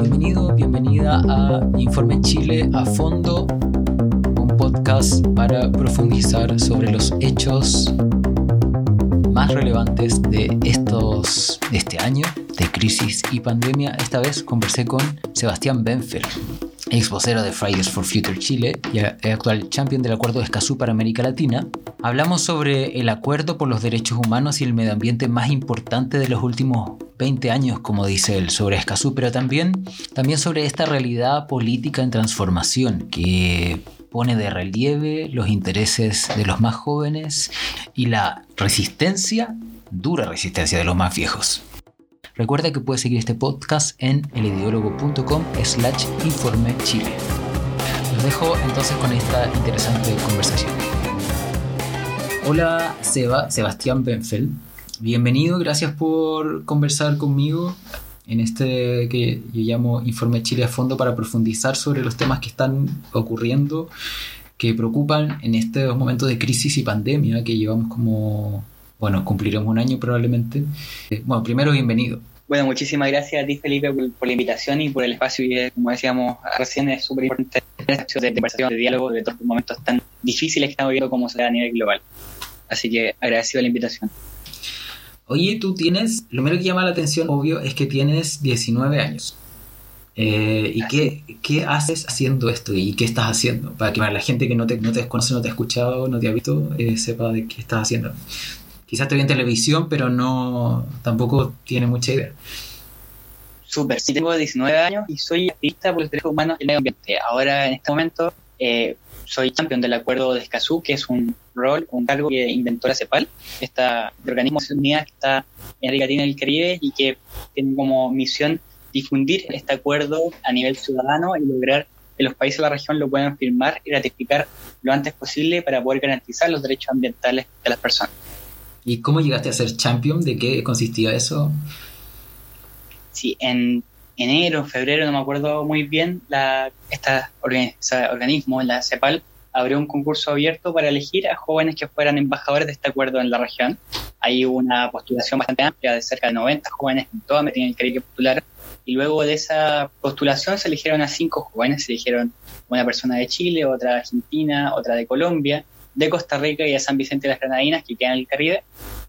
Bienvenido, bienvenida a Informe Chile a fondo, un podcast para profundizar sobre los hechos más relevantes de estos de este año de crisis y pandemia. Esta vez conversé con Sebastián Benfeld, ex vocero de Fridays for Future Chile y actual champion del acuerdo de Escazú para América Latina. Hablamos sobre el acuerdo por los derechos humanos y el medio ambiente más importante de los últimos 20 años, como dice él, sobre Escazú, pero también, también sobre esta realidad política en transformación que pone de relieve los intereses de los más jóvenes y la resistencia, dura resistencia de los más viejos. Recuerda que puedes seguir este podcast en elideólogo.com slash informe chile. Los dejo entonces con esta interesante conversación. Hola Seba, Sebastián Benfeld. Bienvenido, gracias por conversar conmigo en este que yo llamo Informe Chile a fondo para profundizar sobre los temas que están ocurriendo, que preocupan en estos momentos de crisis y pandemia que llevamos como, bueno, cumpliremos un año probablemente. Eh, bueno, primero bienvenido. Bueno, muchísimas gracias a ti, Felipe, por, la invitación y por el espacio. Y como decíamos recién, es súper importante de conversación, de diálogo, de todos los momentos tan difíciles que estamos viviendo como sociedad a nivel global. Así que agradecido la invitación. Oye, tú tienes, lo primero que llama la atención, obvio, es que tienes 19 años. Eh, ¿Y qué, qué, haces haciendo esto? ¿Y qué estás haciendo? Para que la gente que no te, no te conoce, no te ha escuchado, no te ha visto, eh, sepa de qué estás haciendo quizás te ve en televisión, pero no tampoco tiene mucha idea. Súper, sí tengo 19 años y soy activista por los derechos humanos y el medio ambiente. Ahora, en este momento, eh, soy campeón del acuerdo de Escazú, que es un rol, un cargo que inventó la CEPAL, este organismo de Unidas que está en América Latina y el Caribe y que tiene como misión difundir este acuerdo a nivel ciudadano y lograr que los países de la región lo puedan firmar y ratificar lo antes posible para poder garantizar los derechos ambientales de las personas. ¿Y cómo llegaste a ser champion? ¿De qué consistía eso? Sí, en enero, febrero, no me acuerdo muy bien, la, esta organismo, la CEPAL, abrió un concurso abierto para elegir a jóvenes que fueran embajadores de este acuerdo en la región. Hay una postulación bastante amplia de cerca de 90 jóvenes en toda me tienen que postular. Y luego de esa postulación se eligieron a cinco jóvenes, se eligieron una persona de Chile, otra de Argentina, otra de Colombia, de Costa Rica y de San Vicente de las Granadinas, que quedan en el Caribe.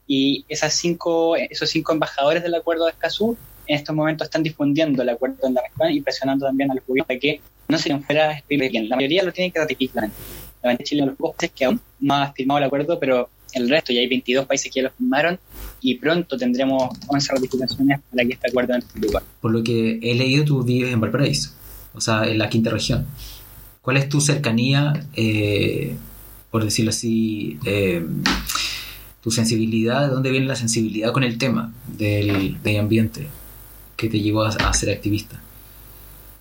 Y esas cinco, esos cinco embajadores del acuerdo de Escazú en estos momentos están difundiendo el acuerdo en la región y presionando también al gobierno para que no se fuera bien. La mayoría lo tiene que ratificar. La Chile los pocos que aún no ha firmado el acuerdo, pero el resto, ya hay 22 países que ya lo firmaron y pronto tendremos 11 ratificaciones para que este acuerdo entre en lugar. Por lo que he leído, tú vives en Valparaíso, o sea, en la quinta región. ¿Cuál es tu cercanía eh, por decirlo así, eh, tu sensibilidad, de dónde viene la sensibilidad con el tema del ambiente que te llevó a, ser activista.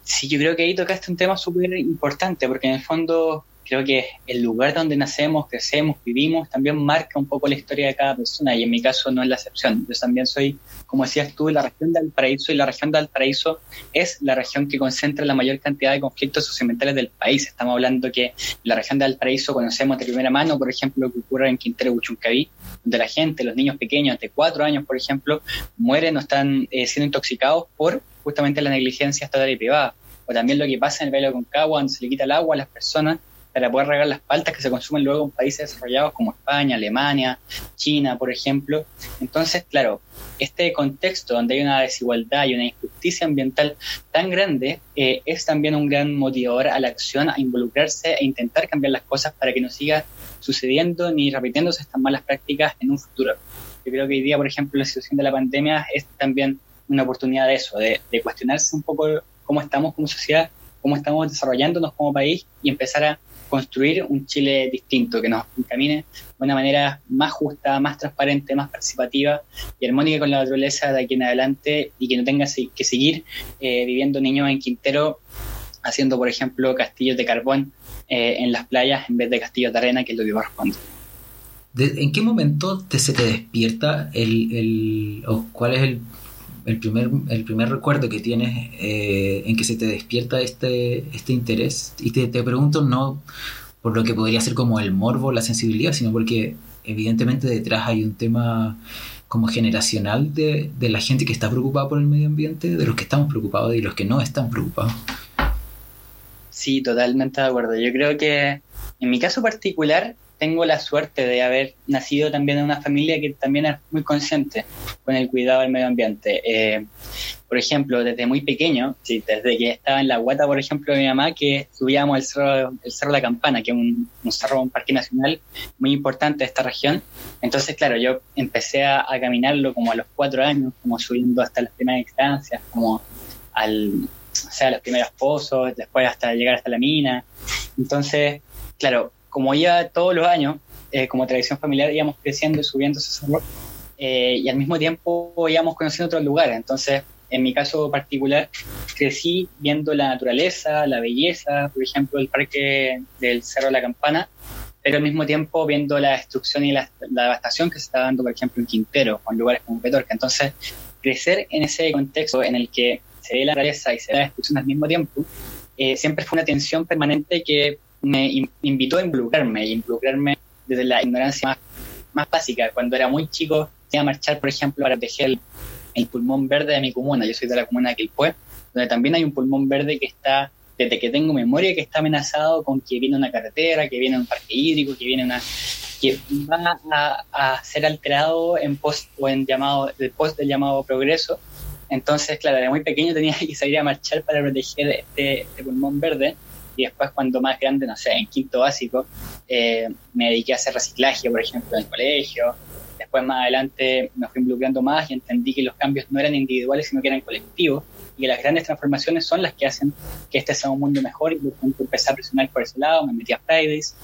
Sí, yo creo que ahí tocaste un tema súper importante, porque en el fondo creo que el lugar donde nacemos, crecemos, vivimos, también marca un poco la historia de cada persona y en mi caso no es la excepción. Yo también soy, como decías tú, la región del Paraíso y la región del Paraíso es la región que concentra la mayor cantidad de conflictos socioambientales del país. Estamos hablando que la región del Paraíso conocemos de primera mano, por ejemplo, lo que ocurre en Quintero Buchuncaví, donde la gente, los niños pequeños de cuatro años, por ejemplo, mueren o están eh, siendo intoxicados por justamente la negligencia estatal y privada. O también lo que pasa en el Valle de Concagua, donde se le quita el agua a las personas para poder regar las paltas que se consumen luego en países desarrollados como España, Alemania, China, por ejemplo. Entonces, claro, este contexto donde hay una desigualdad y una injusticia ambiental tan grande eh, es también un gran motivador a la acción, a involucrarse e intentar cambiar las cosas para que no siga sucediendo ni repitiéndose estas malas prácticas en un futuro. Yo creo que hoy día, por ejemplo, la situación de la pandemia es también una oportunidad de eso, de, de cuestionarse un poco cómo estamos como sociedad, cómo estamos desarrollándonos como país y empezar a construir un Chile distinto, que nos encamine de una manera más justa, más transparente, más participativa y armónica con la naturaleza de aquí en adelante y que no tenga que seguir eh, viviendo niños en Quintero haciendo, por ejemplo, castillos de carbón eh, en las playas en vez de castillos de arena, que es lo que corresponde. ¿En qué momento te, se te despierta el, el o cuál es el el primer, el primer recuerdo que tienes eh, en que se te despierta este, este interés. Y te, te, pregunto no por lo que podría ser como el morbo, la sensibilidad, sino porque evidentemente detrás hay un tema como generacional de, de, la gente que está preocupada por el medio ambiente, de los que estamos preocupados y los que no están preocupados. Sí, totalmente de acuerdo. Yo creo que en mi caso particular tengo la suerte de haber nacido también en una familia que también es muy consciente con el cuidado del medio ambiente. Eh, por ejemplo, desde muy pequeño, sí, desde que estaba en la guata, por ejemplo, de mi mamá, que subíamos el cerro, el cerro La Campana, que es un, cerro, un parque nacional muy importante de esta región. Entonces, claro, yo empecé a, caminarlo como a los cuatro años, como subiendo hasta las primeras instancias, como al, o sea, los primeros pozos, después hasta llegar hasta la mina. Entonces, claro, como iba todos los años, eh, como tradición familiar, íbamos creciendo y subiendo ese cerro, eh, y al mismo tiempo íbamos conociendo otros lugares. Entonces, en mi caso particular, crecí viendo la naturaleza, la belleza, por ejemplo, el parque del Cerro de la Campana, pero al mismo tiempo viendo la destrucción y la, devastación que se está dando, por ejemplo, en Quintero o en lugares como Petorca. Entonces, crecer en ese contexto en el que se ve la naturaleza y se ve la destrucción al mismo tiempo, eh, siempre fue una tensión permanente que me invitó a involucrarme, y involucrarme desde la ignorancia más, básica. Cuando era muy chico, iba a marchar, por ejemplo, para proteger el, pulmón verde de mi comuna. Yo soy de la comuna de Quilpué, donde también hay un pulmón verde que está, desde que tengo memoria, que está amenazado con que viene una carretera, que viene un parque hídrico, que viene una que va a, ser alterado en post o en llamado, el post del llamado progreso. Entonces, claro, de muy pequeño tenía que salir a marchar para proteger este, este pulmón verde y después cuando más grande, no sé, en quinto básico, eh, me dediqué a hacer reciclaje, por ejemplo, en el colegio. Después más adelante me fui involucrando más y entendí que los cambios no eran individuales, sino que eran colectivos y que las grandes transformaciones son las que hacen que este sea un mundo mejor y empecé a presionar por ese lado, me metí a Fridays.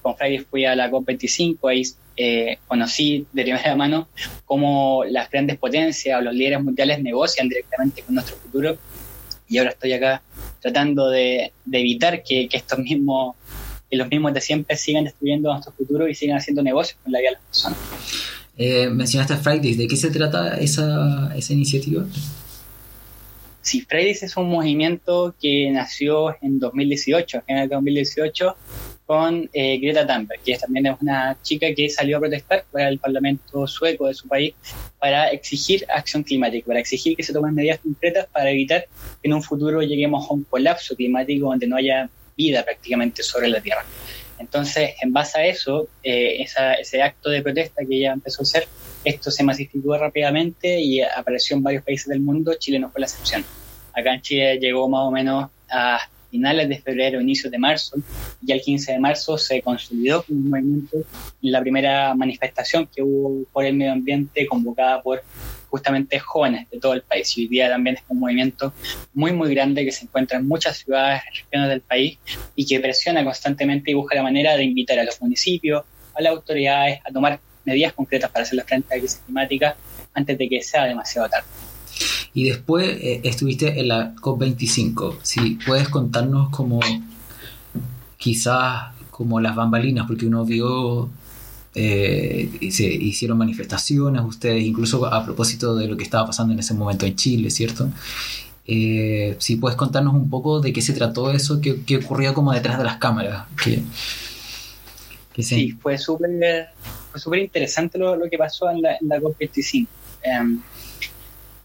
Con Fridays fui a la COP25, ahí eh, conocí de primera mano cómo las grandes potencias o los líderes mundiales negocian directamente con nuestro futuro y ahora estoy acá tratando de, evitar que, estos mismos, que los mismos de siempre sigan destruyendo nuestro futuro y sigan haciendo negocios con la vida de las personas. Eh, mencionaste Fridays, ¿de qué se trata esa, esa iniciativa? Sí, Fridays es un movimiento que nació en 2018, en el 2018, con eh, Greta Thunberg, que también es una chica que salió a protestar para el Parlamento sueco de su país para exigir acción climática, para exigir que se tomen medidas concretas para evitar que en un futuro lleguemos a un colapso climático donde no haya vida prácticamente sobre la Tierra. Entonces, en base a eso, eh, ese acto de protesta que ella empezó a hacer, esto se masificó rápidamente y apareció en varios países del mundo, Chile no fue la excepción. Acá en Chile llegó más o menos a finales de febrero, inicios de marzo, y el 15 de marzo se consolidó un movimiento en la primera manifestación que hubo por el medio ambiente convocada por justamente jóvenes de todo el país. Y hoy día también es un movimiento muy, muy grande que se encuentra en muchas ciudades, regiones del país y que presiona constantemente y busca la manera de invitar a los municipios, a las autoridades a tomar medidas concretas para hacer la frente a la crisis climática antes de que sea demasiado tarde. Y después eh, estuviste en la COP25. Si puedes contarnos como quizás como las bambalinas, porque uno vio, eh, se hicieron manifestaciones ustedes, incluso a propósito de lo que estaba pasando en ese momento en Chile, ¿cierto? Eh, si puedes contarnos un poco de qué se trató eso, qué, qué ocurrió como detrás de las cámaras. Sí, fue súper fue interesante lo, lo, que pasó en la, en la COP25.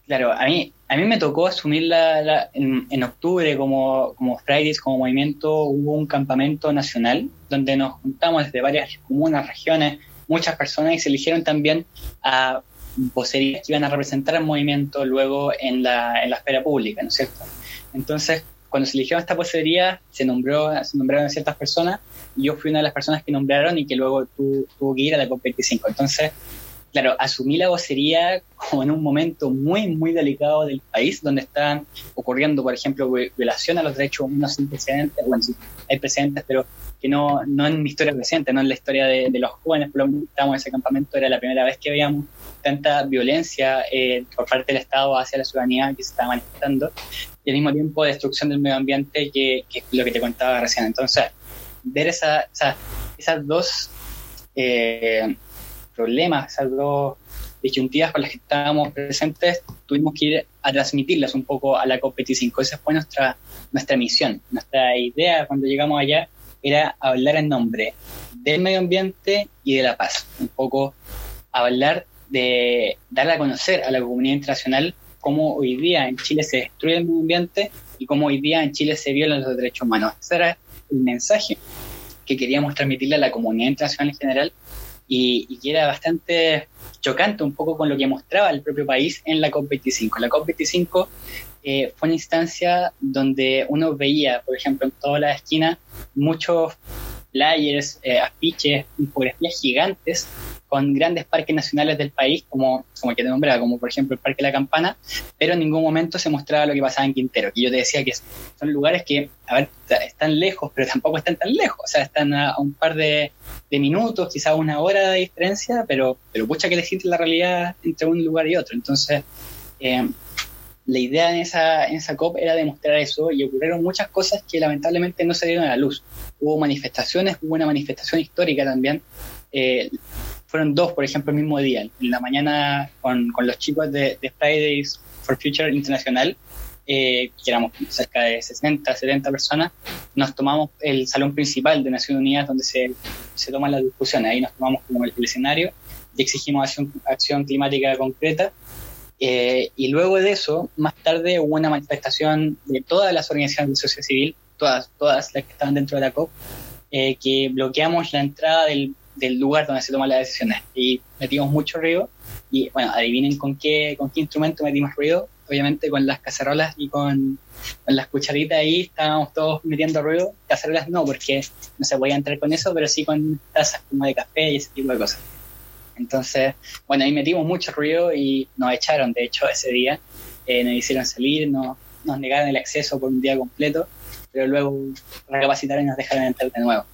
Claro, a mí, a mí me tocó asumir la, en, octubre como, como Fridays, como movimiento, hubo un campamento nacional donde nos juntamos desde varias comunas, regiones, muchas personas y se eligieron también a vocerías que iban a representar al movimiento luego en la, en la esfera pública, ¿no es cierto? Entonces, cuando se eligió esta vocería, se, nombró, se nombraron ciertas personas y yo fui una de las personas que nombraron y que luego tuvo que ir a la COP25. Entonces, claro, asumí la vocería como en un momento muy, muy delicado del país, donde están ocurriendo, por ejemplo, violaciones a los derechos humanos sin precedentes, bueno, sí, hay precedentes, pero que no, no en mi historia reciente, no en la historia de, los jóvenes, por lo menos estábamos en ese campamento, era la primera vez que veíamos tanta violencia eh, por parte del Estado hacia la ciudadanía que se estaba manifestando, y al mismo tiempo destrucción del medio ambiente, que, es lo que te contaba recién. Entonces, ver esa, esas dos... Eh, problemas, esas dos disyuntivas con las que estábamos presentes, tuvimos que ir a transmitirlas un poco a la COP25. Esa fue nuestra, nuestra misión. Nuestra idea cuando llegamos allá era hablar en nombre del medio ambiente y de la paz. Un poco hablar de darle a conocer a la comunidad internacional cómo hoy día en Chile se destruye el medio ambiente y cómo hoy día en Chile se violan los derechos humanos. Ese era el mensaje que queríamos transmitirle a la comunidad internacional en general y, que era bastante chocante un poco con lo que mostraba el propio país en la COP25. La COP25 eh, fue una instancia donde uno veía, por ejemplo, en toda la esquina, muchos flyers, eh, afiches, infografías gigantes con grandes parques nacionales del país, como, como el que te nombraba, como por ejemplo el Parque La Campana, pero en ningún momento se mostraba lo que pasaba en Quintero, que yo te decía que son lugares que, a ver, están lejos, pero tampoco están tan lejos, o sea, están a, un par de, minutos, quizás una hora de diferencia, pero, pero pucha que le siente la realidad entre un lugar y otro. Entonces, eh, la idea en esa, en esa COP era demostrar eso y ocurrieron muchas cosas que lamentablemente no se dieron a la luz. Hubo manifestaciones, hubo una manifestación histórica también. Eh, fueron dos, por ejemplo, el mismo día. En la mañana con, con los chicos de, Fridays for Future Internacional, eh, que éramos cerca de 60, 70 personas, nos tomamos el salón principal de Naciones Unidas donde se, se toman las discusiones. Ahí nos tomamos como el, escenario y exigimos acción, acción climática concreta eh, y luego de eso, más tarde hubo una manifestación de todas las organizaciones de sociedad civil, todas, todas las que estaban dentro de la COP, eh, que bloqueamos la entrada del, del, lugar donde se toman las decisiones y metimos mucho ruido. Y bueno, adivinen con qué, con qué instrumento metimos ruido. Obviamente con las cacerolas y con, las cucharitas ahí estábamos todos metiendo ruido. Cacerolas no, porque no se podía entrar con eso, pero sí con tazas como de café y ese tipo de cosas. Entonces, bueno, ahí metimos mucho ruido y nos echaron, de hecho, ese día. Eh, nos hicieron salir, nos, nos negaron el acceso por un día completo, pero luego recapacitaron y nos dejaron entrar de nuevo.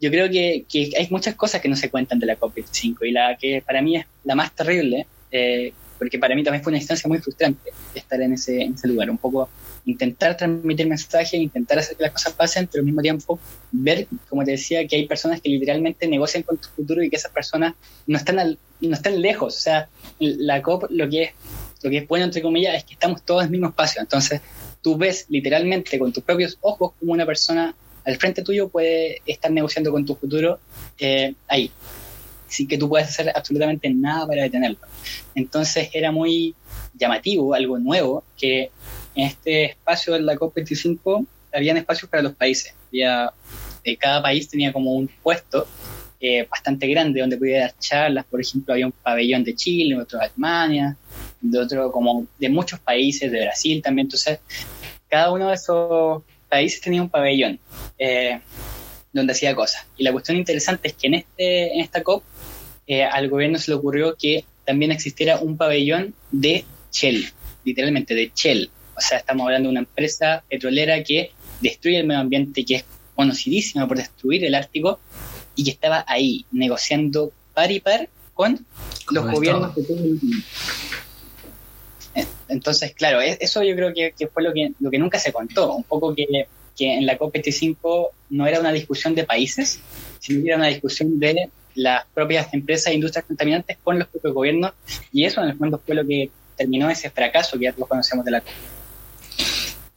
Yo creo que, hay muchas cosas que no se cuentan de la COP25 y la que para mí es la más terrible, eh, porque para mí también fue una instancia muy frustrante estar en ese, en ese lugar, un poco intentar transmitir mensajes, intentar hacer que las cosas pasen, pero al mismo tiempo ver, como te decía, que hay personas que literalmente negocian con tu futuro y que esas personas no están, no están lejos. O sea, la COP lo que, es, lo que es bueno, entre comillas, es que estamos todos en el mismo espacio. Entonces, tú ves literalmente con tus propios ojos como una persona al frente tuyo puede estar negociando con tu futuro eh, ahí, sin que tú puedas hacer absolutamente nada para detenerlo. Entonces era muy llamativo, algo nuevo, que en este espacio de la COP25 habían espacios para los países. Eh, cada país tenía como un puesto eh, bastante grande donde podía dar charlas. Por ejemplo, había un pabellón de Chile, otro de Alemania, de otro como de muchos países, de Brasil también. Entonces, cada uno de esos países tenía un pabellón eh, donde hacía cosas. Y la cuestión interesante es que en, este, en esta COP al gobierno se le ocurrió que también existiera un pabellón de Shell, literalmente de Shell, o sea, estamos hablando de una empresa petrolera que destruye el medio ambiente, que es conocidísima por destruir el Ártico y que estaba ahí negociando par y par con los gobiernos de todo el mundo. Entonces, claro, e-, eso yo creo que, fue lo que, lo que nunca se contó, un poco que, que en la COP25 no era una discusión de países, sino que era una discusión de las propias empresas e industrias contaminantes con los propios gobiernos, y eso en el fondo fue lo que terminó ese fracaso que ya todos conocemos de la COP.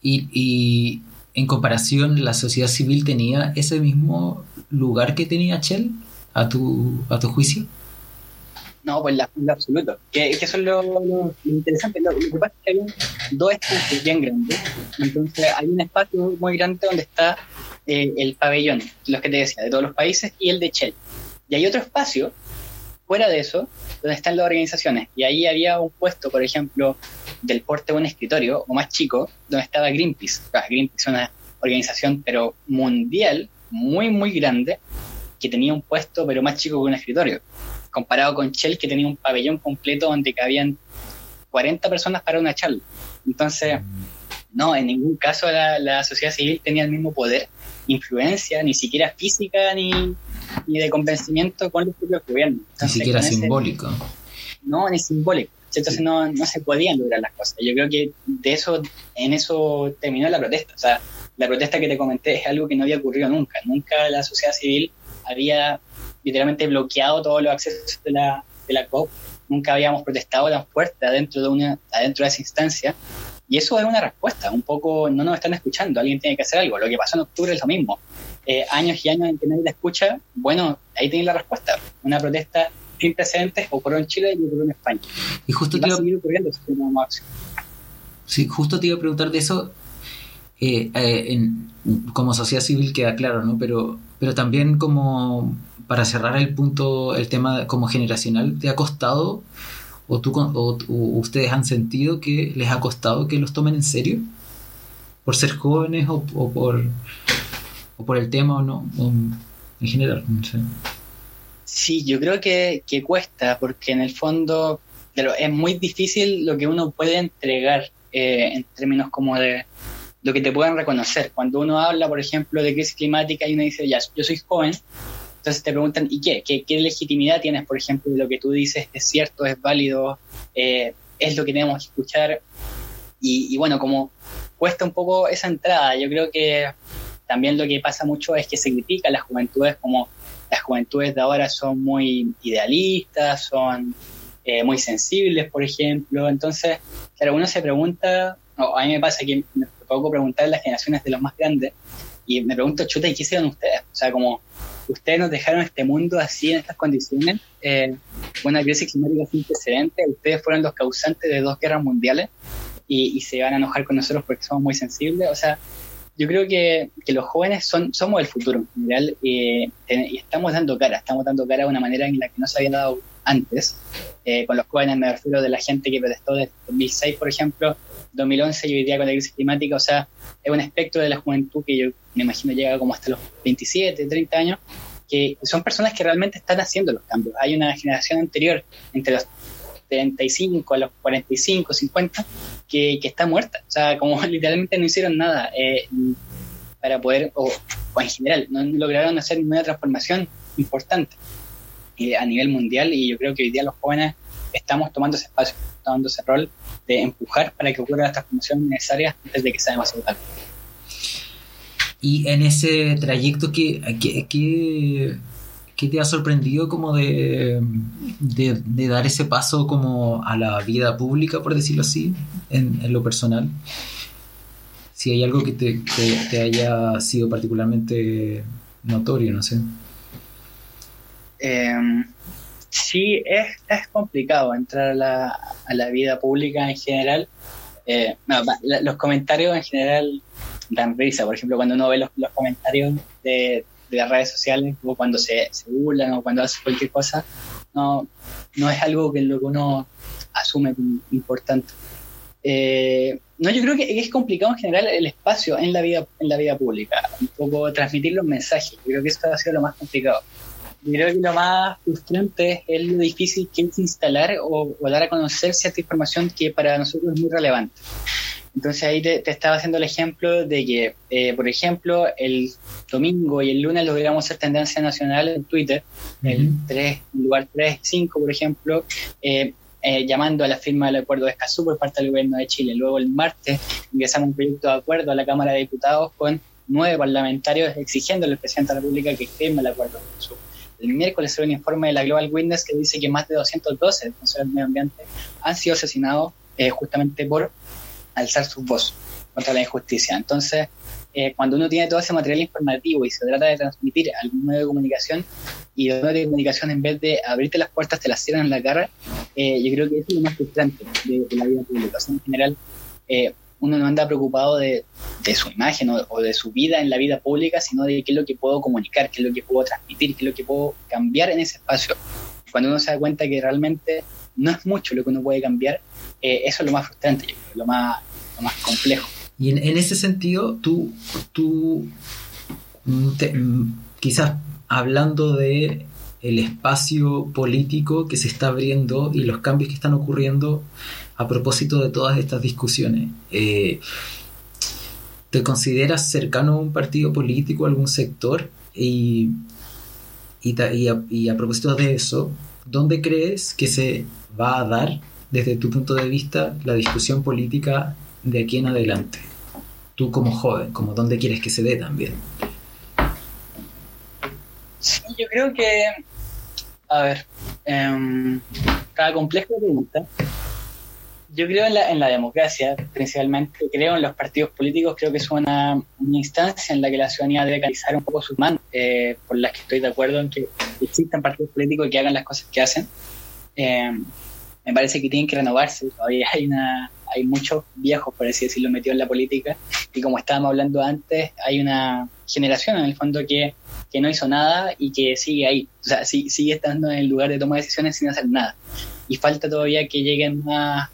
Y, en comparación, la sociedad civil tenía ese mismo lugar que tenía Shell, a tu, a tu juicio. No, pues la, en absoluto. Que, eso es lo, interesante. Lo, que pasa es que hay dos espacios bien grandes. Entonces hay un espacio muy grande donde está eh, el pabellón, los que te decía, de todos los países, y el de Shell. Y hay otro espacio, fuera de eso, donde están las organizaciones. Y ahí había un puesto, por ejemplo, del porte de un escritorio o más chico, donde estaba Greenpeace. Greenpeace es una organización pero mundial, muy, muy grande, que tenía un puesto pero más chico que un escritorio, comparado con Shell que tenía un pabellón completo donde cabían 40 personas para una charla. Entonces, no, en ningún caso la, la sociedad civil tenía el mismo poder, influencia, ni siquiera física ni, ni de convencimiento con los propios gobiernos. ni siquiera simbólico. no, ni simbólico. Entonces no, no se podían lograr las cosas. Yo creo que de eso, en eso terminó la protesta. O sea, la protesta que te comenté es algo que no había ocurrido nunca. Nunca la sociedad civil había literalmente bloqueado todos los accesos de la, de la COP. Nunca habíamos protestado tan fuerte adentro de, una, adentro de esa instancia. Y eso es una respuesta. Un poco no nos están escuchando. Alguien tiene que hacer algo. Lo que pasó en octubre es lo mismo. Eh, años y años en que nadie la escucha. Bueno, ahí tiene la respuesta. Una protesta sin precedentes, ocurrió en Chile y ocurrió en España. Y justo te iba... Sí, justo te iba a preguntar de eso. Eh, eh, como sociedad civil queda claro, ¿no? Pero, pero también como para cerrar el punto, el tema como generacional, ¿te ha costado o, tú, o, ustedes han sentido que les ha costado que los tomen en serio? ¿Por ser jóvenes o, por, o por el tema o no? en general, no sé. Sí, yo creo que, que cuesta, porque en el fondo es muy difícil lo que uno puede entregar eh, en términos como de lo que te puedan reconocer. Cuando uno habla, por ejemplo, de crisis climática y uno dice, ya, yo soy joven, entonces te preguntan, ¿y qué? ¿Qué, legitimidad tienes, por ejemplo, de lo que tú dices es cierto, es válido, eh, es lo que tenemos que escuchar? Y, bueno, como cuesta un poco esa entrada, yo creo que también lo que pasa mucho es que se critica a las juventudes como las juventudes de ahora son muy idealistas, son eh, muy sensibles, por ejemplo. Entonces, claro, uno se pregunta, a mí me pasa que puedo preguntar las generaciones de los más grandes y me pregunto, chuta, ¿y qué hicieron ustedes? O sea, como ustedes nos dejaron este mundo así, en estas condiciones, eh, una crisis climática sin precedentes, ustedes fueron los causantes de dos guerras mundiales y, se van a enojar con nosotros porque somos muy sensibles. O sea, yo creo que, que los jóvenes son, somos el futuro en general y estamos dando cara, estamos dando cara de una manera en la que no se había dado antes. Eh, con los jóvenes me refiero de la gente que protestó desde 2006, por ejemplo, 2011 y hoy día con la crisis climática, o sea, es un espectro de la juventud que yo me imagino llega como hasta los 27, 30 años, que son personas que realmente están haciendo los cambios. Hay una generación anterior, entre los 35 a los 45, 50, que, que está muerta. O sea, como literalmente no hicieron nada eh, para poder, o, o, en general, no lograron hacer ninguna transformación importante a nivel mundial y yo creo que hoy día los jóvenes estamos tomando ese espacio, tomando ese rol de empujar para que ocurra la transformación necesaria antes de que sea demasiado tarde. Y en ese trayecto, ¿qué, qué, qué, te ha sorprendido como de, de, dar ese paso como a la vida pública, por decirlo así, en, lo personal? Si hay algo que te haya sido particularmente notorio, no sé. Eh, sí, es, es, complicado entrar a la, a la, vida pública en general. Eh, los comentarios en general dan risa. Por ejemplo, cuando uno ve los, los comentarios de, de, las redes sociales, o cuando se, se, burlan o cuando hace cualquier cosa, no, no es algo que lo que uno asume como importante. Eh, no, yo creo que es complicado en general el espacio en la vida en la vida pública, un poco transmitir los mensajes. Yo creo que eso ha sido lo más complicado creo que lo más frustrante es lo difícil que es instalar o, dar a conocer cierta información que para nosotros es muy relevante. Entonces ahí te, estaba haciendo el ejemplo de que, eh, por ejemplo, el domingo y el lunes logramos hacer tendencia nacional en Twitter, el 3, lugar 3, 5, por ejemplo, eh, eh, llamando a la firma del acuerdo de Escazú por parte del gobierno de Chile. Luego el martes ingresamos un proyecto de acuerdo a la Cámara de Diputados con nueve parlamentarios exigiendo al presidente de la República que firme el acuerdo de Escazú el miércoles se un informe de la Global Witness que dice que más de 212 defensores del medio ambiente han sido asesinados eh, justamente por alzar su voz contra la injusticia. Entonces, eh, cuando uno tiene todo ese material informativo y se trata de transmitir algún medio de comunicación y los medios de comunicación en vez de abrirte las puertas te las cierran en la cara, eh, yo creo que eso es lo más frustrante de, la vida pública. en general, uno no anda preocupado de, su imagen o, de su vida en la vida pública, sino de qué es lo que puedo comunicar, qué es lo que puedo transmitir, qué es lo que puedo cambiar en ese espacio. Cuando uno se da cuenta que realmente no es mucho lo que uno puede cambiar, eh, eso es lo más frustrante, lo más, lo más complejo. Y en, ese sentido, tú, tú mm, mm, quizás hablando de el espacio político que se está abriendo y los cambios que están ocurriendo a propósito de todas estas discusiones. Eh, ¿Te consideras cercano a un partido político, a algún sector? Y, y, a, propósito de eso, ¿dónde crees que se va a dar, desde tu punto de vista, la discusión política de aquí en adelante? Tú como joven, como dónde quieres que se dé también. Yo creo que, a ver, eh, cada complejo pregunta yo creo en la, en la democracia, principalmente. Creo en los partidos políticos. Creo que es una, instancia en la que la ciudadanía debe canalizar un poco sus manos, eh, por las que estoy de acuerdo en que existan partidos políticos que hagan las cosas que hacen. Eh, me parece que tienen que renovarse. Todavía hay una hay muchos viejos, por así decirlo, metidos en la política. Y como estábamos hablando antes, hay una generación en el fondo que, que no hizo nada y que sigue ahí. O sea, sigue estando en el lugar de toma de decisiones sin hacer nada. Y falta todavía que lleguen más,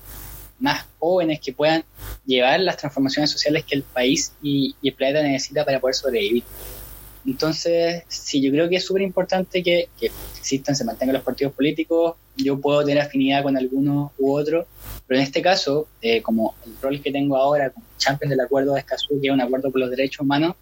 más jóvenes que puedan llevar las transformaciones sociales que el país y, el planeta necesita para poder sobrevivir. Entonces, sí, yo creo que es súper importante que, que, existan, se mantengan los partidos políticos. Yo puedo tener afinidad con alguno u otro, pero en este caso, eh, como el rol que tengo ahora como champion del acuerdo de Escazú, que es un acuerdo por los derechos humanos,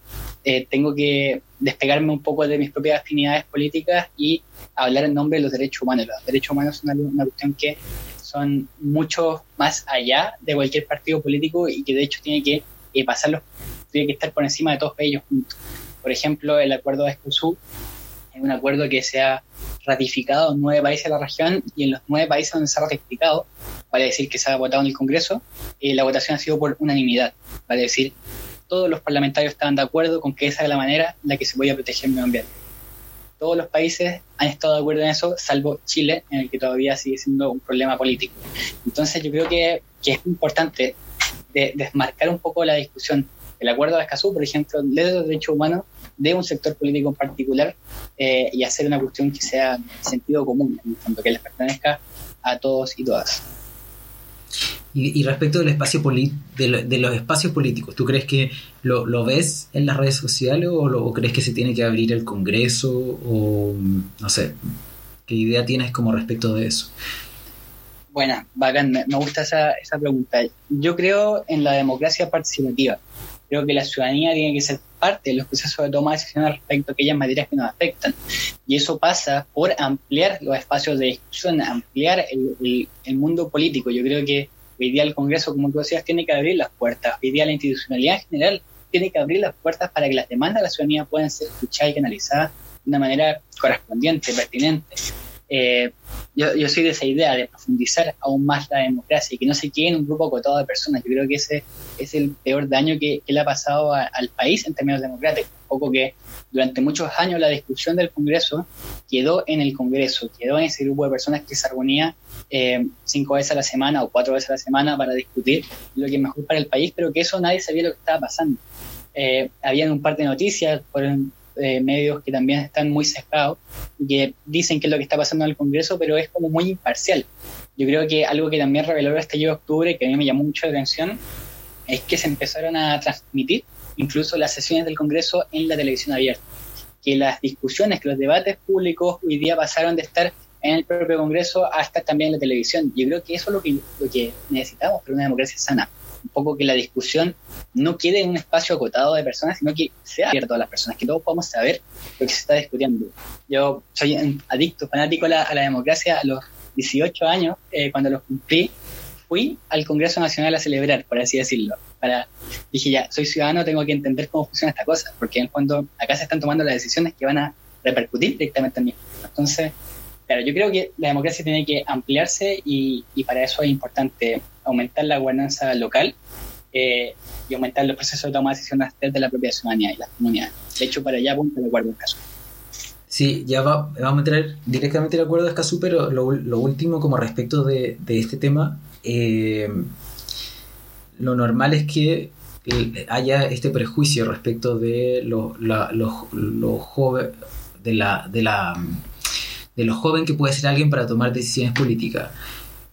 eh, tengo que despegarme un poco de mis propias afinidades políticas y hablar en nombre de los derechos humanos. Los derechos humanos son una, cuestión que son mucho más allá de cualquier partido político y que de hecho tiene que eh, pasarlos, tiene que estar por encima de todos ellos juntos. Por ejemplo, el acuerdo de Escazú es un acuerdo que se ha ratificado en nueve países de la región y en los nueve países donde se ha ratificado, vale decir que se ha votado en el Congreso, eh, la votación ha sido por unanimidad, vale decir, todos los parlamentarios estaban de acuerdo con que esa es la manera en la que se podía proteger el medio ambiente. Todos los países han estado de acuerdo en eso, salvo Chile, en el que todavía sigue siendo un problema político. Entonces yo creo que, que es importante desmarcar un poco la discusión. El acuerdo de Escazú, por ejemplo, de los derechos humanos, de un sector político en particular eh, y hacer una cuestión que sea sentido común, en el que les pertenezca a todos y todas. Y, respecto del espacio de, los espacios políticos, ¿tú crees que lo, ves en las redes sociales o, lo, crees que se tiene que abrir el Congreso? O no sé, ¿qué idea tienes como respecto de eso? Bueno, bacán, me, gusta esa, esa pregunta. Yo creo en la democracia participativa creo que la ciudadanía tiene que ser parte de los procesos de toma de decisiones respecto a aquellas materias que nos afectan. Y eso pasa por ampliar los espacios de discusión, ampliar el, mundo político. Yo creo que hoy día el Congreso, como tú decías, tiene que abrir las puertas. Hoy día la institucionalidad en general tiene que abrir las puertas para que las demandas de la ciudadanía puedan ser escuchadas y canalizadas de una manera correspondiente, pertinente. Eh, yo, soy de esa idea de profundizar aún más la democracia y que no se quede en un grupo acotado de personas. Yo creo que ese es el peor daño que, le ha pasado al país en términos democráticos. Un poco que durante muchos años la discusión del Congreso quedó en el Congreso, quedó en ese grupo de personas que se reunía eh, cinco veces a la semana o cuatro veces a la semana para discutir lo que es mejor para el país, pero que eso nadie sabía lo que estaba pasando. Eh, habían un par de noticias, por, eh, medios que también están muy sesgados y que dicen que es lo que está pasando en el Congreso, pero es como muy imparcial. Yo creo que algo que también reveló el estallido de octubre, que a mí me llamó mucho la atención, es que se empezaron a transmitir incluso las sesiones del Congreso en la televisión abierta. Que las discusiones, que los debates públicos hoy día pasaron de estar en el propio Congreso a estar también en la televisión. Yo creo que eso es lo que, lo que necesitamos para una democracia sana un poco que la discusión no quede en un espacio acotado de personas, sino que sea abierto a las personas, que todos podamos saber lo que se está discutiendo. Yo soy adicto, fanático a la, democracia a los 18 años, eh, cuando los cumplí, fui al Congreso Nacional a celebrar, por así decirlo. Para, dije, ya, soy ciudadano, tengo que entender cómo funciona esta cosa, porque en cuando acá se están tomando las decisiones que van a repercutir directamente en mí. Entonces, claro, yo creo que la democracia tiene que ampliarse y, y para eso es importante aumentar la gobernanza local eh, y aumentar los procesos de toma de decisiones de la propia ciudadanía y las comunidades. De hecho, para allá apunta el acuerdo de Escazú. Sí, ya va, vamos a entrar directamente el acuerdo de Escazú, pero lo, último como respecto de, de este tema, eh, lo normal es que haya este prejuicio respecto de los lo, jóvenes de la, de la de lo joven que puede ser alguien para tomar decisiones políticas.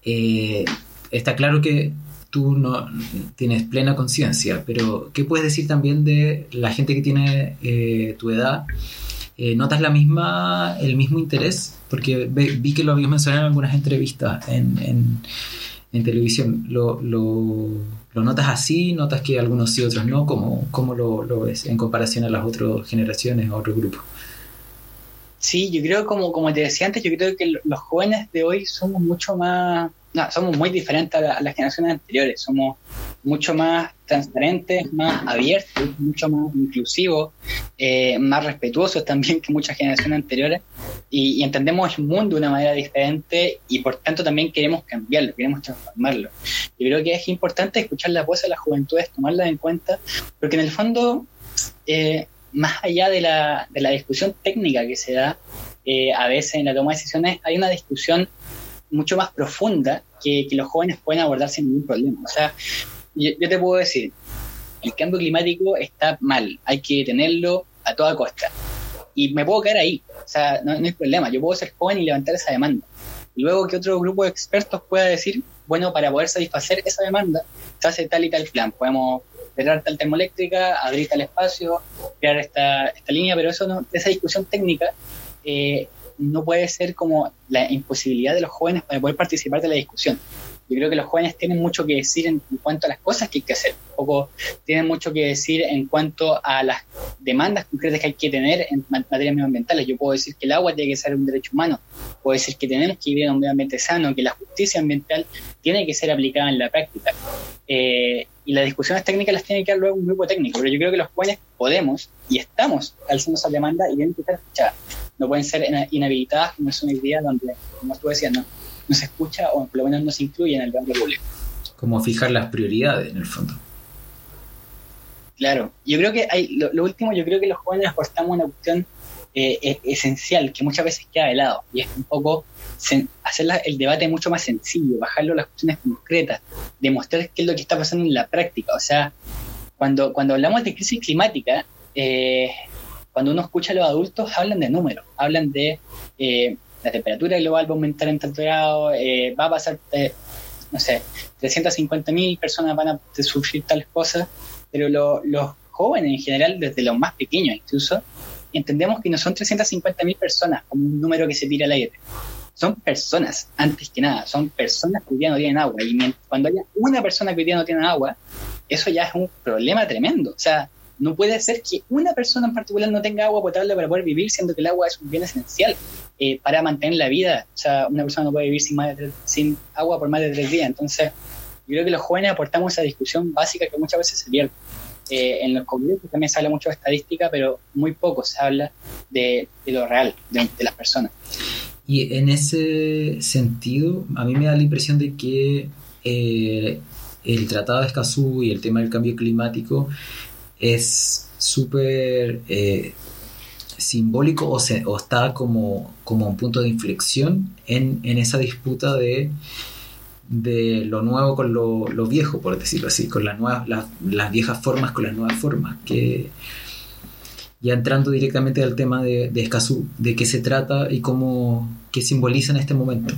Eh, está claro que tú no tienes plena conciencia, pero ¿qué puedes decir también de la gente que tiene eh, tu edad? Eh, ¿Notas la misma, el mismo interés? Porque vi que lo habías mencionado en algunas entrevistas en, en, televisión. ¿Lo, lo, notas así? ¿Notas que algunos sí, otros no? ¿Cómo, cómo lo, lo, ves en comparación a las otras generaciones, a otros grupos? Sí, yo creo, como, como te decía antes, yo creo que los jóvenes de hoy somos mucho más no, somos muy diferentes a, las generaciones anteriores, somos mucho más transparentes, más abiertos, mucho más inclusivos, eh, más respetuosos también que muchas generaciones anteriores. y, entendemos el mundo de una manera diferente y por tanto también queremos cambiarlo, queremos transformarlo. Yo creo que es importante escuchar la voz de las juventudes, tomarlas en cuenta, porque en el fondo, eh, más allá de la, de la, discusión técnica que se da eh, a veces en la toma de decisiones, hay una discusión mucho más profunda que, que los jóvenes pueden abordar sin ningún problema. O sea, yo, te puedo decir, el cambio climático está mal, hay que tenerlo a toda costa. Y me puedo quedar ahí, o sea, no, hay problema, yo puedo ser joven y levantar esa demanda. Y luego que otro grupo de expertos pueda decir, bueno, para poder satisfacer esa demanda, se hace tal y tal plan. Podemos crear tal termoeléctrica, abrir tal espacio, crear esta, esta línea, pero eso no, esa discusión técnica eh, no puede ser como la imposibilidad de los jóvenes para poder participar de la discusión. Yo creo que los jóvenes tienen mucho que decir en, cuanto a las cosas que hay que hacer, tienen mucho que decir en cuanto a las demandas concretas que hay que tener en materias medioambientales. Yo puedo decir que el agua tiene que ser un derecho humano, puedo decir que tenemos que vivir en un medio ambiente sano, que la justicia ambiental tiene que ser aplicada en la práctica. Eh, y las discusiones técnicas las tiene que dar luego un grupo técnico, pero yo creo que los jóvenes podemos y estamos alzando esa demanda y tienen que estar escuchadas. No pueden ser inhabilitadas como es una idea donde, como tú decías, no, no se escucha o por lo menos no se incluye en el debate público. Como fijar las prioridades en el fondo. Claro, yo creo que hay, lo, último, yo creo que los jóvenes aportamos una cuestión eh, esencial que muchas veces queda de lado y es un poco hacer el debate mucho más sencillo, bajarlo a las cuestiones concretas, demostrar qué es lo que está pasando en la práctica. O sea, cuando, cuando hablamos de crisis climática, eh, cuando uno escucha a los adultos, hablan de números, hablan de eh, la temperatura global va a aumentar en tanto grado, eh, va a pasar, eh, no sé, 350.000 personas van a sufrir tales cosas, pero los jóvenes en general, desde los más pequeños incluso, entendemos que no son 350.000 personas como un número que se tira al aire. Son personas, antes que nada, son personas que hoy día no tienen agua. Y cuando haya una persona que hoy día no tiene agua, eso ya es un problema tremendo. O sea, no puede ser que una persona en particular no tenga agua potable para poder vivir, siendo que el agua es un bien esencial eh, para mantener la vida. O sea, una persona no puede vivir sin, más sin agua por más de tres días. Entonces, yo creo que los jóvenes aportamos esa discusión básica que muchas veces se pierde. Eh, en los congresos también se habla mucho de estadística, pero muy poco se habla de, lo real, de, las personas. Y en ese sentido, a mí me da la impresión de que eh, el Tratado de Escazú y el tema del cambio climático es súper eh, simbólico o, o, está como, como un punto de inflexión en, esa disputa de, de lo nuevo con lo, viejo, por decirlo así, con las, nuevas, las, viejas formas con las nuevas formas. Que, ya entrando directamente al tema de, de Escazú, de qué se trata y cómo, qué simboliza en este momento.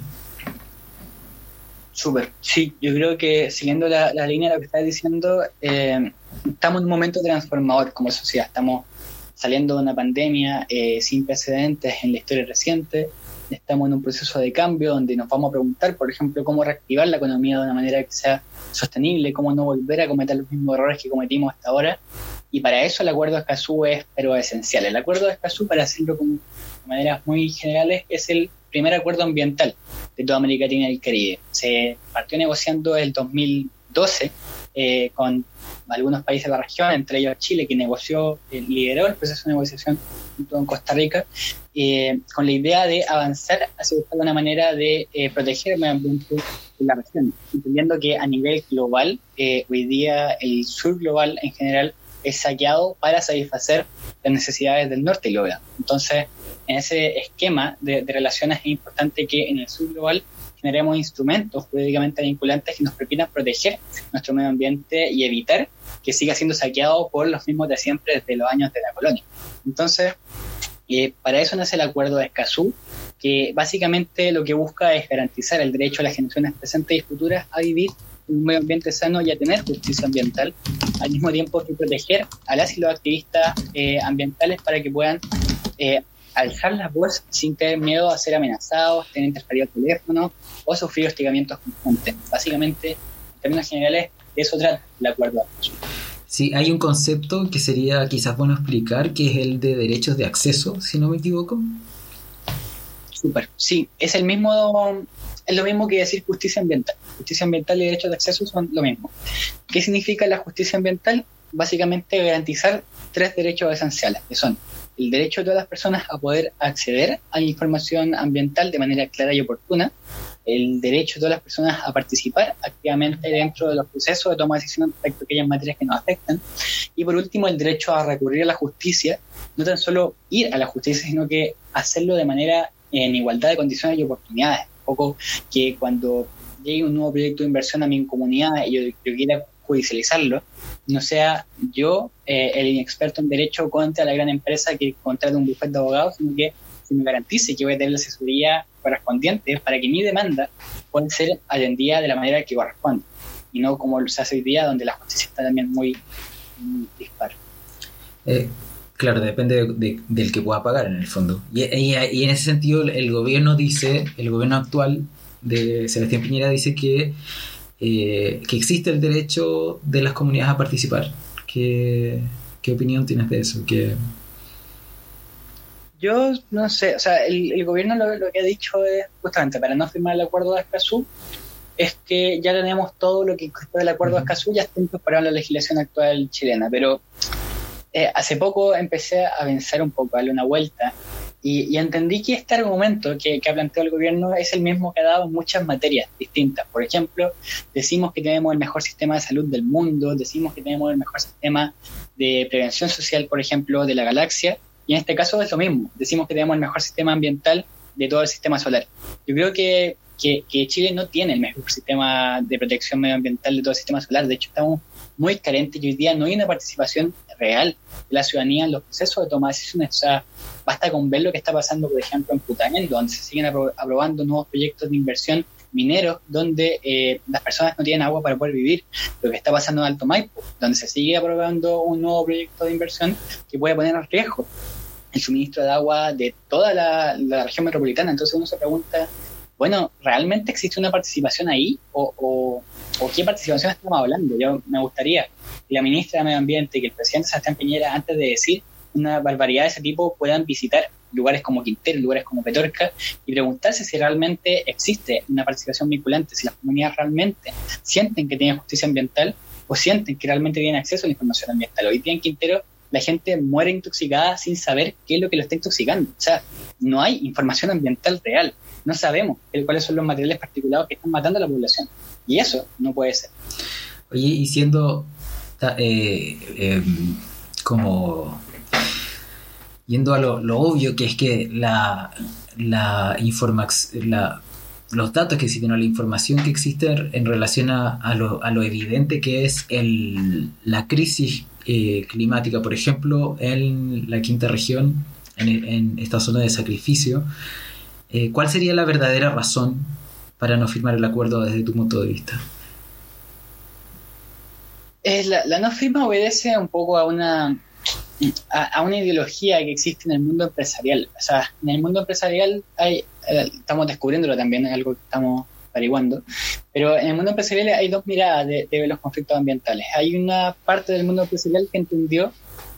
Súper, sí, yo creo que siguiendo la, línea de lo que estás diciendo, eh, estamos en un momento transformador como sociedad, estamos saliendo de una pandemia eh, sin precedentes en la historia reciente, estamos en un proceso de cambio donde nos vamos a preguntar, por ejemplo, cómo reactivar la economía de una manera que sea sostenible, cómo no volver a cometer los mismos errores que cometimos hasta ahora, y para eso el acuerdo de Escazú es pero esencial. El acuerdo de Escazú, para hacerlo de maneras muy generales, es el primer acuerdo ambiental de toda América Latina y el Caribe. Se partió negociando el 2012 eh, con algunos países de la región, entre ellos Chile, que negoció, eh, lideró el proceso de negociación junto con Costa Rica, eh, con la idea de avanzar hacia buscar una manera de proteger el medio ambiente en la región, entendiendo que a nivel global, hoy día el sur global en general es saqueado para satisfacer las necesidades del norte global. Entonces, en ese esquema de, relaciones es importante que en el sur global generemos instrumentos jurídicamente vinculantes que nos permitan proteger nuestro medio ambiente y evitar que siga siendo saqueado por los mismos de siempre desde los años de la colonia. Entonces, eh, para eso nace el acuerdo de Escazú, que básicamente lo que busca es garantizar el derecho a las generaciones presentes y futuras a vivir un medio ambiente sano y a tener justicia ambiental, al mismo tiempo que proteger a las y los activistas eh, ambientales para que puedan eh, alzar la voz sin tener miedo a ser amenazados, tener interferido el teléfono o sufrir hostigamientos constantes. Básicamente, en términos generales, de eso trata el acuerdo. Sí, hay un concepto que sería quizás bueno explicar, que es el de derechos de acceso, si no me equivoco. Súper, sí, es el mismo, es lo mismo que decir justicia ambiental. Justicia ambiental y derechos de acceso son lo mismo. ¿Qué significa la justicia ambiental? Básicamente garantizar tres derechos esenciales, que son el derecho de todas las personas a poder acceder a la información ambiental de manera clara y oportuna, el derecho de todas las personas a participar activamente dentro de los procesos de toma de decisiones respecto a aquellas materias que nos afectan, y por último el derecho a recurrir a la justicia, no tan solo ir a la justicia, sino que hacerlo de manera en igualdad de condiciones y oportunidades. Un poco que cuando llegue un nuevo proyecto de inversión a mi comunidad y yo, yo quiera judicializarlo, no sea yo eh, el inexperto en derecho contra la gran empresa que contrata un bufete de abogados, sino que se me garantice que voy a tener la asesoría correspondiente para que mi demanda pueda ser atendida de la manera que corresponde y no como se hace hoy día donde la justicia está también muy, dispar. Eh, claro, depende del que pueda pagar en el fondo. Y, y, en ese sentido el gobierno dice, el gobierno actual de Sebastián Piñera dice que eh, que existe el derecho de las comunidades a participar. ¿Qué, qué opinión tienes de eso? ¿Qué... Yo no sé, o sea, el, gobierno lo, que ha dicho es justamente para no firmar el acuerdo de Escazú, es que ya tenemos todo lo que incorpora el acuerdo de Escazú, ya está incorporado en la legislación actual chilena, pero eh, hace poco empecé a pensar un poco, a darle una vuelta y, entendí que este argumento que, ha planteado el gobierno es el mismo que ha dado muchas materias distintas. Por ejemplo, decimos que tenemos el mejor sistema de salud del mundo, decimos que tenemos el mejor sistema de prevención social, por ejemplo, de la galaxia, y en este caso es lo mismo. Decimos que tenemos el mejor sistema ambiental de todo el sistema solar. Yo creo que, que, que Chile no tiene el mejor sistema de protección medioambiental de todo el sistema solar. De hecho, estamos muy carentes y hoy día no hay una participación real de la ciudadanía en los procesos de toma de decisiones. O sea, basta con ver lo que está pasando, por ejemplo, en Putaén, donde se siguen aprobando nuevos proyectos de inversión mineros donde eh, las personas no tienen agua para poder vivir. Lo que está pasando en Alto Maipo, donde se sigue aprobando un nuevo proyecto de inversión que puede poner en riesgo el suministro de agua de toda la, región metropolitana. Entonces uno se pregunta, bueno, ¿realmente existe una participación ahí? ¿O, qué participación estamos hablando? Yo me gustaría que la ministra de Medio Ambiente y que el presidente Sebastián Piñera, antes de decir una barbaridad de ese tipo, puedan visitar lugares como Quintero, lugares como Petorca, y preguntarse si realmente existe una participación vinculante, si las comunidades realmente sienten que tienen justicia ambiental o sienten que realmente tienen acceso a la información ambiental. Hoy día en Quintero la gente muere intoxicada sin saber qué es lo que lo está intoxicando. O sea, no hay información ambiental real. No sabemos cuáles son los materiales particulados que están matando a la población. Y eso no puede ser. Oye, y siendo eh, em, como yendo a lo, obvio, que es que la, la, la los datos que existen o la información que existe en relación a, lo, a lo, evidente que es el, la crisis eh, climática, por ejemplo, en la quinta región, en, esta zona de sacrificio, eh, ¿cuál sería la verdadera razón para no firmar el acuerdo desde tu punto de vista? la, la, no firma obedece un poco a una a, una ideología que existe en el mundo empresarial. O sea, en el mundo empresarial hay, eh, estamos descubriéndolo también, es algo que estamos averiguando, pero en el mundo empresarial hay dos miradas de, los conflictos ambientales. Hay una parte del mundo empresarial que entendió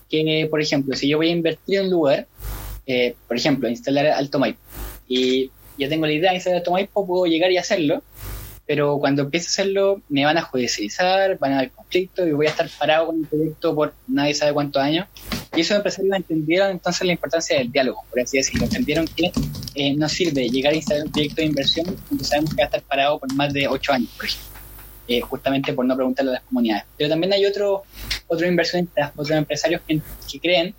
que, por ejemplo, si yo voy a invertir en un lugar, eh, por ejemplo, instalar Alto Maipo, y yo tengo la idea de instalar Alto Maipo, puedo llegar y hacerlo, pero cuando empiece a hacerlo me van a judicializar, van a haber conflictos y voy a estar parado con el proyecto por nadie sabe cuántos años. Y esos empresarios entendieron entonces la importancia del diálogo, por así decirlo. Entendieron que eh, no sirve llegar a instalar un proyecto de inversión cuando sabemos que va a estar parado por más de ocho años, por ejemplo. Eh, justamente por no preguntarle a las comunidades. Pero también hay otro, otro inversionistas, otros empresarios que, que creen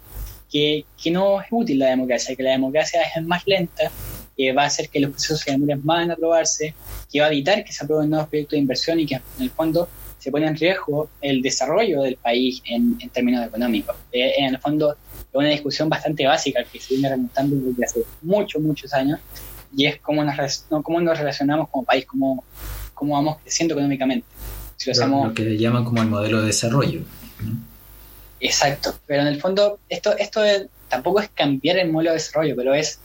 que, que, no es útil la democracia, que la democracia es más lenta, que va a hacer que los procesos se demoren más en aprobarse, que va a evitar que se aprueben nuevos proyectos de inversión y que en el fondo se pone en riesgo el desarrollo del país en, términos económicos. Eh, en el fondo es una discusión bastante básica que se viene remontando desde hace muchos, muchos años y es cómo nos, cómo nos relacionamos como país, cómo, cómo vamos creciendo económicamente. Si lo, lo, que llaman como el modelo de desarrollo. Exacto, pero en el fondo esto, esto tampoco es cambiar el modelo de desarrollo, pero es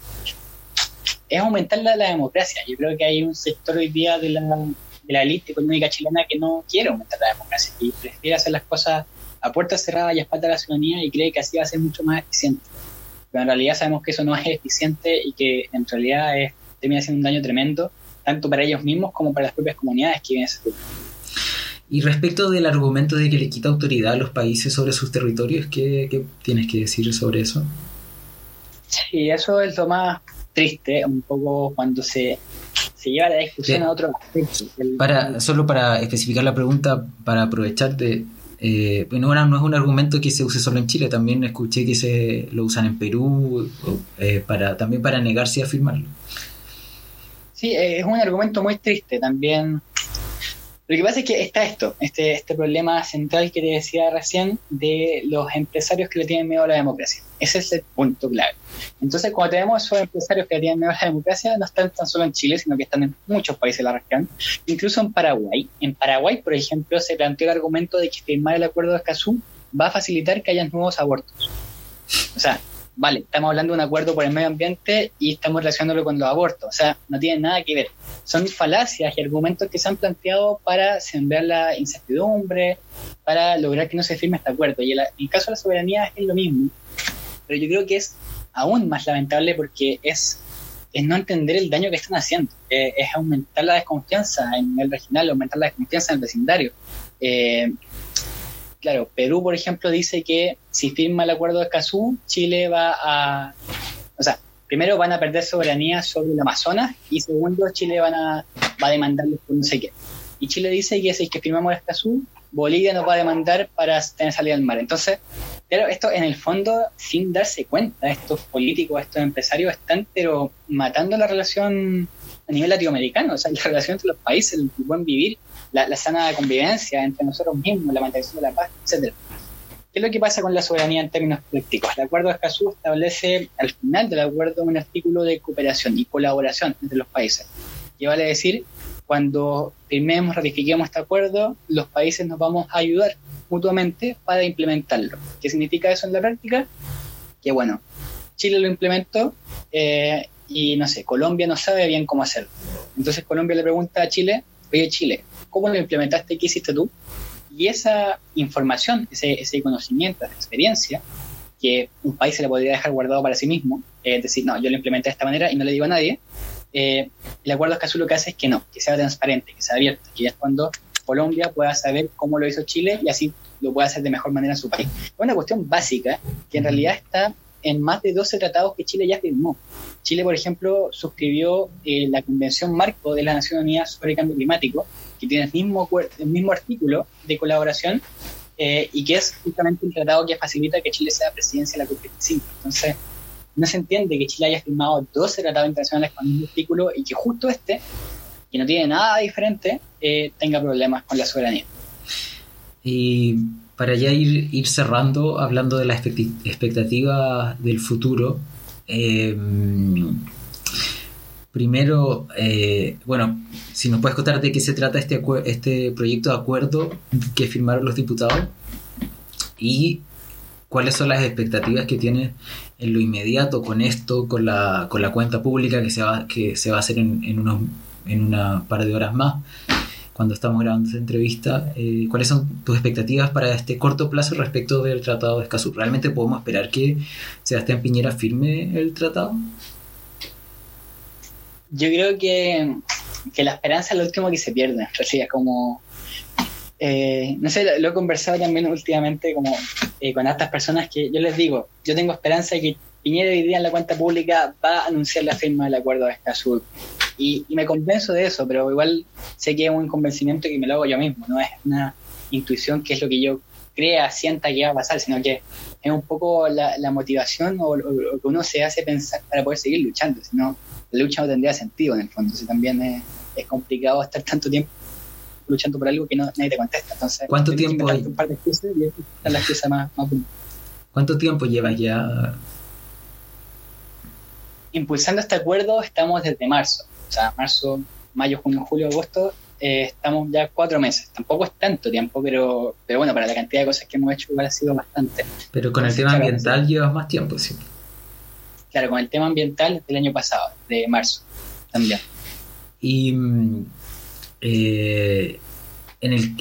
es aumentar la, democracia. Yo creo que hay un sector hoy día de la, de la élite económica chilena que no quiere aumentar la democracia y prefiere hacer las cosas a puertas cerradas y a espaldas de la ciudadanía y cree que así va a ser mucho más eficiente. Pero en realidad sabemos que eso no es eficiente y que en realidad es, termina siendo un daño tremendo, tanto para ellos mismos como para las propias comunidades que viven ese Y respecto del argumento de que le quita autoridad a los países sobre sus territorios, ¿qué, qué tienes que decir sobre eso? Sí, eso es lo más triste, un poco cuando se, se lleva la discusión a otro aspecto. para, solo para especificar la pregunta, para aprovechar de... Eh, bueno, no es un argumento que se use solo en Chile, también escuché que se lo usan en Perú, eh, para, también para negarse a firmarlo. Sí, es un argumento muy triste también lo que pasa es que está esto, este, este problema central que te decía recién de los empresarios que le tienen miedo a la democracia. Ese es el punto clave. Entonces, cuando tenemos esos empresarios que le tienen miedo a la democracia, no están tan solo en Chile, sino que están en muchos países de la región, incluso en Paraguay. En Paraguay, por ejemplo, se planteó el argumento de que firmar el acuerdo de Escazú va a facilitar que haya nuevos abortos. O sea, vale, estamos hablando de un acuerdo por el medio ambiente y estamos relacionándolo con los abortos. O sea, no tiene nada que ver. Son falacias y argumentos que se han planteado para sembrar la incertidumbre, para lograr que no se firme este acuerdo. Y en el caso de la soberanía es lo mismo. Pero yo creo que es aún más lamentable porque es, es no entender el daño que están haciendo. Eh, es aumentar la desconfianza en el regional, aumentar la desconfianza en el vecindario. Eh, claro, Perú, por ejemplo, dice que si firma el acuerdo de Escazú, Chile va a. O sea, primero van a perder soberanía sobre el Amazonas y segundo, Chile van a, va a demandarles por no sé qué. Y Chile dice que si es que firmamos el Escazú, Bolivia nos va a demandar para tener salida al mar. Entonces, claro, esto en el fondo, sin darse cuenta, estos políticos, estos empresarios están pero matando la relación a nivel latinoamericano, o sea, la relación entre los países, el buen vivir la, sana convivencia entre nosotros mismos, la mantención de la paz, etcétera. ¿Qué es lo que pasa con la soberanía en términos prácticos? El Acuerdo de Escazú establece al final del acuerdo un artículo de cooperación y colaboración entre los países, que vale decir, cuando firmemos, ratifiquemos este acuerdo, los países nos vamos a ayudar mutuamente para implementarlo. ¿Qué significa eso en la práctica? Que bueno, Chile lo implementó eh, y no sé, Colombia no sabe bien cómo hacerlo. Entonces Colombia le pregunta a Chile, oye Chile, ¿cómo lo implementaste? ¿Qué hiciste tú? Y esa información, ese, ese conocimiento, esa experiencia, que un país se le podría dejar guardado para sí mismo, es decir, no, yo lo implementé de esta manera y no le digo a nadie, eh, el acuerdo Escazú lo que hace es que no, que sea transparente, que sea abierto, que ya es cuando Colombia pueda saber cómo lo hizo Chile y así lo pueda hacer de mejor manera en su país. Es una cuestión básica que en realidad está en más de 12 tratados que Chile ya firmó. Chile, por ejemplo, suscribió eh, la Convención Marco de la Nación Unida sobre el Cambio Climático, que tiene el mismo, el mismo artículo de colaboración eh, y que es justamente un tratado que facilita que Chile sea presidencia de la COP25. Entonces, no se entiende que Chile haya firmado 12 tratados internacionales con el mismo artículo y que justo este, que no tiene nada diferente, eh, tenga problemas con la soberanía. Y para ya ir, ir cerrando, hablando de la expectativa del futuro, eh, primero, eh, bueno, si nos puedes contar de qué se trata este, este proyecto de acuerdo que firmaron los diputados y cuáles son las expectativas que tienes en lo inmediato con esto, con la, con la cuenta pública que se va, que se va a hacer en, en, unos, en una par de horas más cuando estamos grabando esta entrevista, eh, ¿cuáles son tus expectativas para este corto plazo respecto del Tratado de Escazú? ¿Realmente podemos esperar que Sebastián Piñera firme el tratado? Yo creo que, que la esperanza es lo último que se pierde, en como... Eh, no sé, lo, he conversado también últimamente como eh, con estas personas que yo les digo, yo tengo esperanza de que Piñera hoy día en la cuenta pública va a anunciar la firma del acuerdo de Escazú. Y, me convenzo de eso, pero igual sé que es un convencimiento que me lo hago yo mismo, no es una intuición que es lo que yo crea, sienta que va a pasar, sino que es un poco la, motivación o, lo que uno se hace pensar para poder seguir luchando, si no, la lucha no tendría sentido en el fondo, si también es, complicado estar tanto tiempo luchando por algo que no, nadie te contesta. Entonces, ¿cuánto tiempo hay? Un par de y la más, más ¿Cuánto tiempo llevas ya impulsando este acuerdo? Estamos desde marzo o sea, marzo, mayo, junio, julio, agosto, eh, estamos ya cuatro meses. Tampoco es tanto tiempo, pero, pero bueno, para la cantidad de cosas que hemos hecho igual ha sido bastante. Pero con el tema ambiental llevas más tiempo, sí. Claro, con el tema ambiental del año pasado, de marzo, también. Y mm, eh, en, el,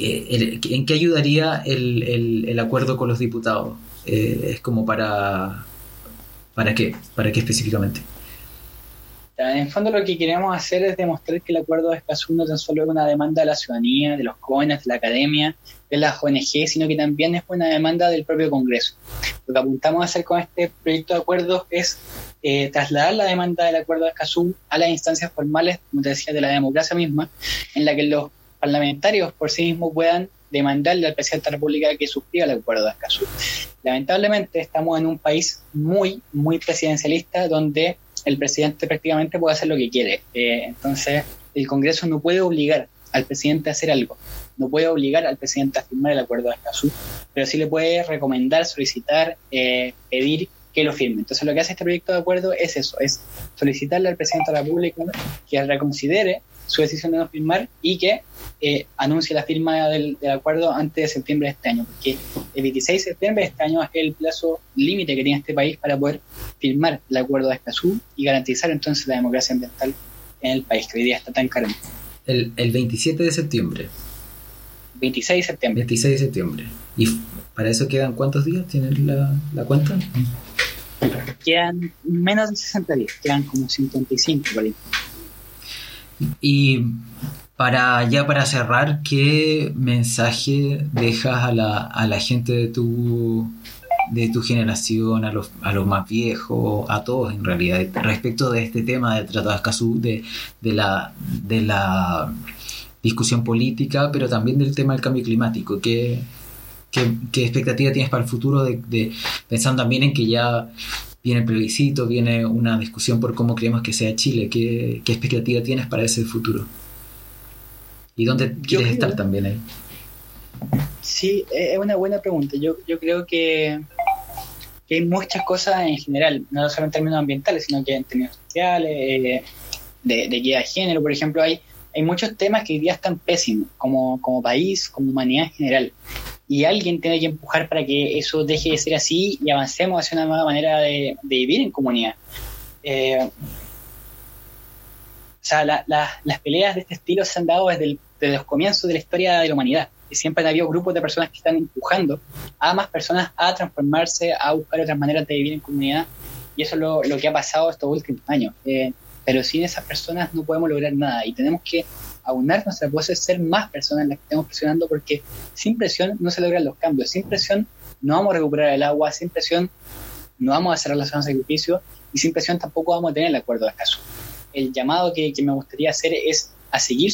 ¿en qué ayudaría el, el, acuerdo con los diputados? Eh, es como para... ¿Para qué? ¿Para qué específicamente? En el fondo lo que queremos hacer es demostrar que el acuerdo de Escazú no tan solo es una demanda de la ciudadanía, de los jóvenes, de la academia, de las ONG, sino que también es una demanda del propio Congreso. Lo que apuntamos a hacer con este proyecto de acuerdo es eh, trasladar la demanda del acuerdo de Escazú a las instancias formales, como te decía, de la democracia misma, en la que los parlamentarios por sí mismos puedan demandarle al presidente de la República que suscriba el acuerdo de Escazú. Lamentablemente estamos en un país muy, muy presidencialista donde el presidente prácticamente puede hacer lo que quiere. Eh, entonces, el Congreso no puede obligar al presidente a hacer algo, no puede obligar al presidente a firmar el acuerdo de Escazú, pero sí le puede recomendar, solicitar, eh, pedir que lo firme. Entonces, lo que hace este proyecto de acuerdo es eso, es solicitarle al presidente de la República que reconsidere su decisión de no firmar y que eh, anuncie la firma del, acuerdo antes de septiembre de este año, porque el 26 de septiembre de este año es el plazo límite que tiene este país para poder firmar el acuerdo de Escazú y garantizar entonces la democracia ambiental en el país, que hoy día está tan carente. El, el 27 de septiembre. 26 de septiembre. 26 de septiembre. ¿Y para eso quedan cuántos días? ¿Tienen la, la cuenta? Quedan menos de 60 días, quedan como 55 por ahí. Y para ya para cerrar, ¿qué mensaje dejas a la, a la gente de tu de tu generación, a los, a los más viejos, a todos en realidad, respecto de este tema del Tratado de Escazú, de, de, la, de la discusión política, pero también del tema del cambio climático. ¿Qué, qué, expectativa tienes para el futuro, de, pensando también en que ya viene el plebiscito, viene una discusión por cómo creemos que sea Chile. ¿Qué, expectativa tienes para ese futuro? ¿Y dónde quieres estar también ahí? Sí, es una buena pregunta. Yo, yo creo que, hay muchas cosas en general, no solo en términos ambientales, sino que en términos sociales, eh, de, de guía de género, por ejemplo, hay, hay muchos temas que hoy día están pésimos, como, como país, como humanidad en general y alguien tiene que empujar para que eso deje de ser así y avancemos hacia una nueva manera de, vivir en comunidad. Eh, o sea, las peleas de este estilo se han dado desde, los comienzos de la historia de la humanidad. Y siempre han habido grupos de personas que están empujando a más personas a transformarse, a buscar otras maneras de vivir en comunidad. Y eso es lo, que ha pasado estos últimos años. Eh, pero sin esas personas no podemos lograr nada y tenemos que aunar nuestra voz es ser más personas las que estemos presionando porque sin presión no se logran los cambios, sin presión no vamos a recuperar el agua, sin presión no vamos a las zonas de sacrificio y sin presión tampoco vamos a tener el acuerdo de caso. El llamado que, me gustaría hacer es a seguir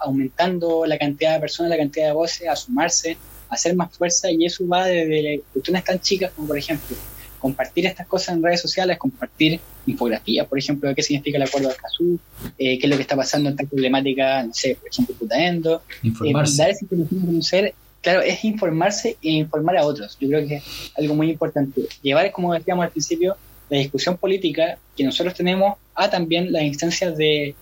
aumentando la cantidad de personas, la cantidad de voces, a sumarse, a hacer más fuerza y eso va desde cuestiones tan chicas como por ejemplo compartir estas cosas en redes sociales, compartir infografías, por ejemplo, de qué significa el acuerdo de Escazú, eh, qué es lo que está pasando en esta problemática, no sé, por ejemplo, Putaendo. Informarse. Eh, dar esa información a conocer, claro, es informarse e informar a otros. Yo creo que es algo muy importante. Llevar, como decíamos al principio, la discusión política que nosotros tenemos a también las instancias de,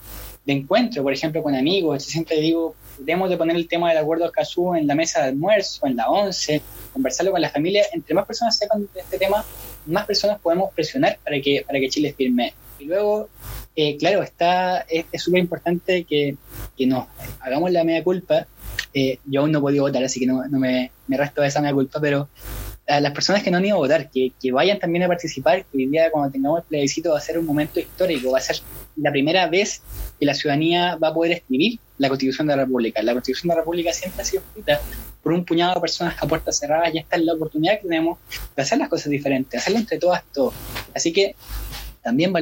de encuentro, por ejemplo, con amigos. Yo siempre digo, debemos de poner el tema del acuerdo de Escazú en la mesa de almuerzo, en la once, conversarlo con la familia. Entre más personas sepan de este tema, más personas podemos presionar para que, para que Chile firme. Y luego, eh, claro, está es súper importante que, que, nos hagamos la media culpa. Eh, yo aún no he podido votar, así que no, no me, me resto de esa media culpa, pero a las personas que no han ido a votar, que, que, vayan también a participar, que hoy día cuando tengamos el plebiscito va a ser un momento histórico, va a ser la primera vez que la ciudadanía va a poder escribir la Constitución de la República. La Constitución de la República siempre ha sido escrita por un puñado de personas a puertas cerradas y esta es la oportunidad que tenemos de hacer las cosas diferentes, hacerlo entre todas todos. Así que también va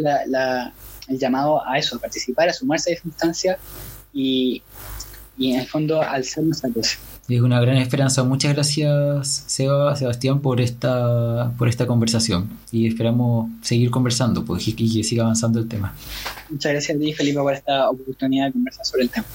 el llamado a eso, a participar, a sumarse a esa instancia y, y en el fondo al ser nuestra cosa. Es una gran esperanza. Muchas gracias, Seba, Sebastián, por esta, por esta conversación. Y esperamos seguir conversando pues, y que siga avanzando el tema. Muchas gracias a ti, Felipe, por esta oportunidad de conversar sobre el tema.